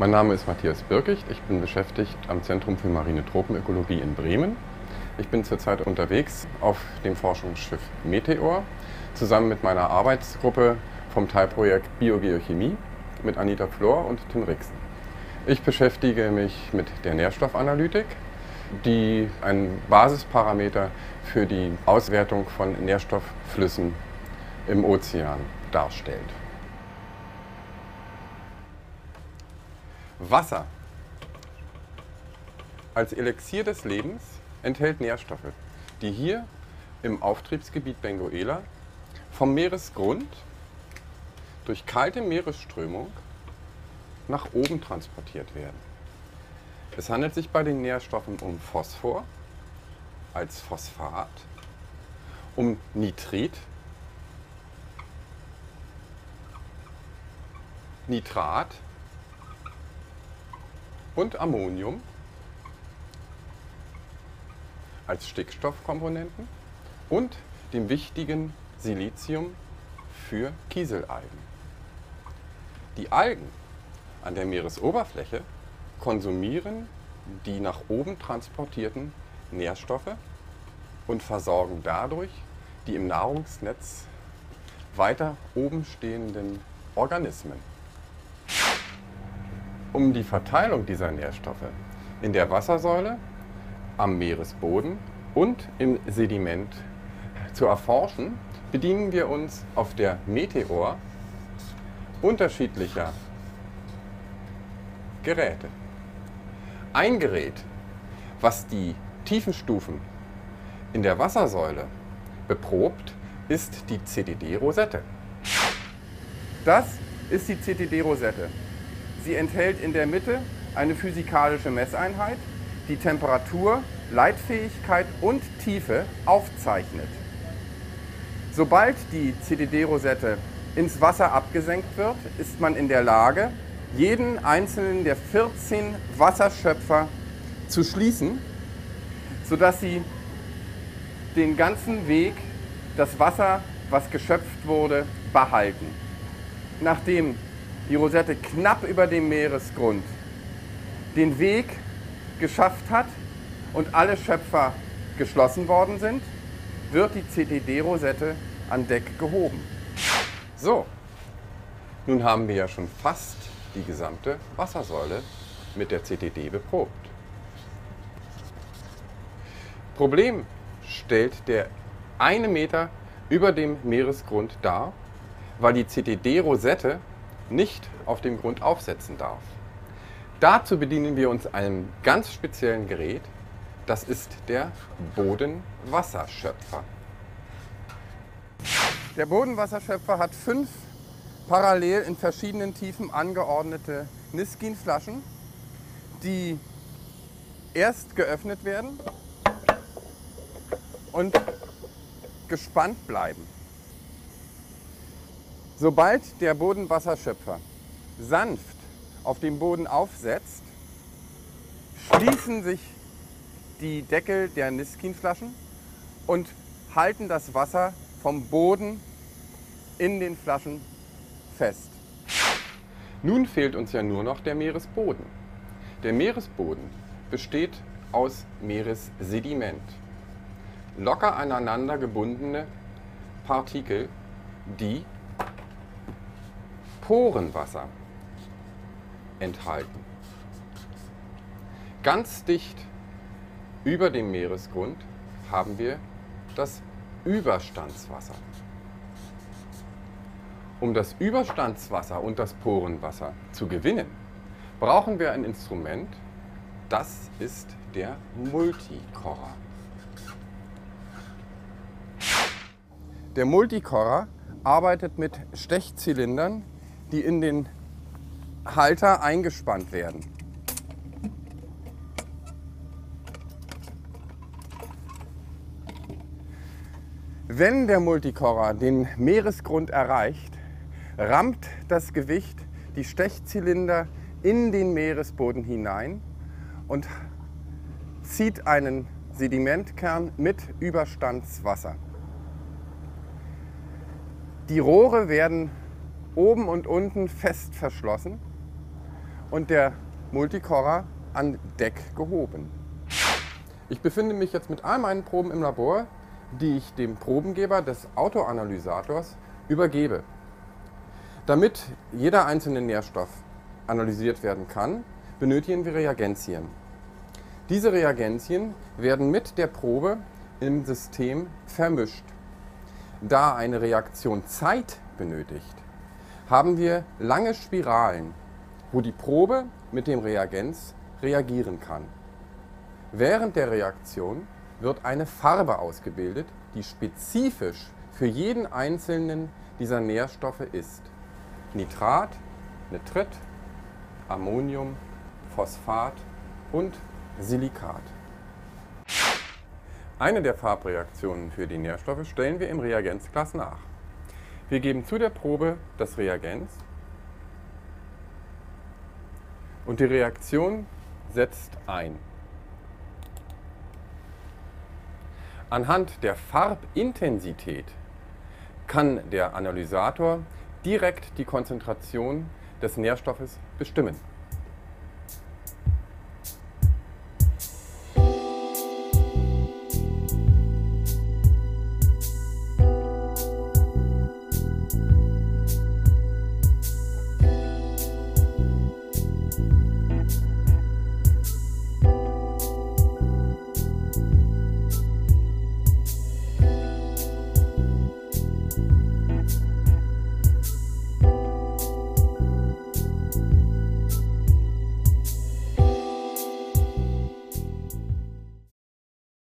Mein Name ist Matthias Birkicht. Ich bin beschäftigt am Zentrum für Marine Tropenökologie in Bremen. Ich bin zurzeit unterwegs auf dem Forschungsschiff Meteor zusammen mit meiner Arbeitsgruppe vom Teilprojekt Biogeochemie mit Anita Flor und Tim Rixen. Ich beschäftige mich mit der Nährstoffanalytik, die ein Basisparameter für die Auswertung von Nährstoffflüssen im Ozean darstellt. Wasser als Elixier des Lebens enthält Nährstoffe, die hier im Auftriebsgebiet Benguela vom Meeresgrund durch kalte Meeresströmung nach oben transportiert werden. Es handelt sich bei den Nährstoffen um Phosphor als Phosphat, um Nitrit, Nitrat und Ammonium als Stickstoffkomponenten und dem wichtigen Silizium für Kieselalgen. Die Algen an der Meeresoberfläche konsumieren die nach oben transportierten Nährstoffe und versorgen dadurch die im Nahrungsnetz weiter oben stehenden Organismen. Um die Verteilung dieser Nährstoffe in der Wassersäule, am Meeresboden und im Sediment zu erforschen, bedienen wir uns auf der Meteor unterschiedlicher Geräte. Ein Gerät, was die Tiefenstufen in der Wassersäule beprobt, ist die CTD-Rosette. Das ist die CTD-Rosette. Sie enthält in der Mitte eine physikalische Messeinheit, die Temperatur, Leitfähigkeit und Tiefe aufzeichnet. Sobald die CTD-Rosette ins Wasser abgesenkt wird, ist man in der Lage, jeden einzelnen der 14 Wasserschöpfer zu schließen, sodass sie den ganzen Weg, das Wasser, was geschöpft wurde, behalten. Nachdem die Rosette knapp über dem Meeresgrund den Weg geschafft hat und alle Schöpfer geschlossen worden sind, wird die CTD-Rosette an Deck gehoben. So, nun haben wir ja schon fast die gesamte Wassersäule mit der CTD beprobt. Problem stellt der eine Meter über dem Meeresgrund dar, weil die CTD-Rosette nicht auf dem Grund aufsetzen darf. Dazu bedienen wir uns einem ganz speziellen Gerät, das ist der Bodenwasserschöpfer. Der Bodenwasserschöpfer hat fünf parallel in verschiedenen Tiefen angeordnete Niskin-Flaschen, die erst geöffnet werden und gespannt bleiben. Sobald der Bodenwasserschöpfer sanft auf dem Boden aufsetzt, schließen sich die Deckel der Niskin-Flaschen und halten das Wasser vom Boden in den Flaschen fest. Nun fehlt uns ja nur noch der Meeresboden. Der Meeresboden besteht aus Meeressediment. Locker aneinander gebundene Partikel, die Porenwasser enthalten. Ganz dicht über dem Meeresgrund haben wir das Überstandswasser. Um das Überstandswasser und das Porenwasser zu gewinnen, brauchen wir ein Instrument, das ist der Multikorrer. Der Multikorrer arbeitet mit Stechzylindern, die in den Halter eingespannt werden. Wenn der Multikorrer den Meeresgrund erreicht, rammt das Gewicht die Stechzylinder in den Meeresboden hinein und zieht einen Sedimentkern mit Überstandswasser. Die Rohre werden oben und unten fest verschlossen und der Multicorer an Deck gehoben. Ich befinde mich jetzt mit all meinen Proben im Labor, die ich dem Probengeber des Autoanalysators übergebe. Damit jeder einzelne Nährstoff analysiert werden kann, benötigen wir Reagenzien. Diese Reagenzien werden mit der Probe im System vermischt. Da eine Reaktion Zeit benötigt, haben wir lange Spiralen, wo die Probe mit dem Reagenz reagieren kann. Während der Reaktion wird eine Farbe ausgebildet, die spezifisch für jeden einzelnen dieser Nährstoffe ist. Nitrat, Nitrit, Ammonium, Phosphat und Silikat. Eine der Farbreaktionen für die Nährstoffe stellen wir im Reagenzglas nach. Wir geben zu der Probe das Reagenz und die Reaktion setzt ein. Anhand der Farbintensität kann der Analysator direkt die Konzentration des Nährstoffes bestimmen.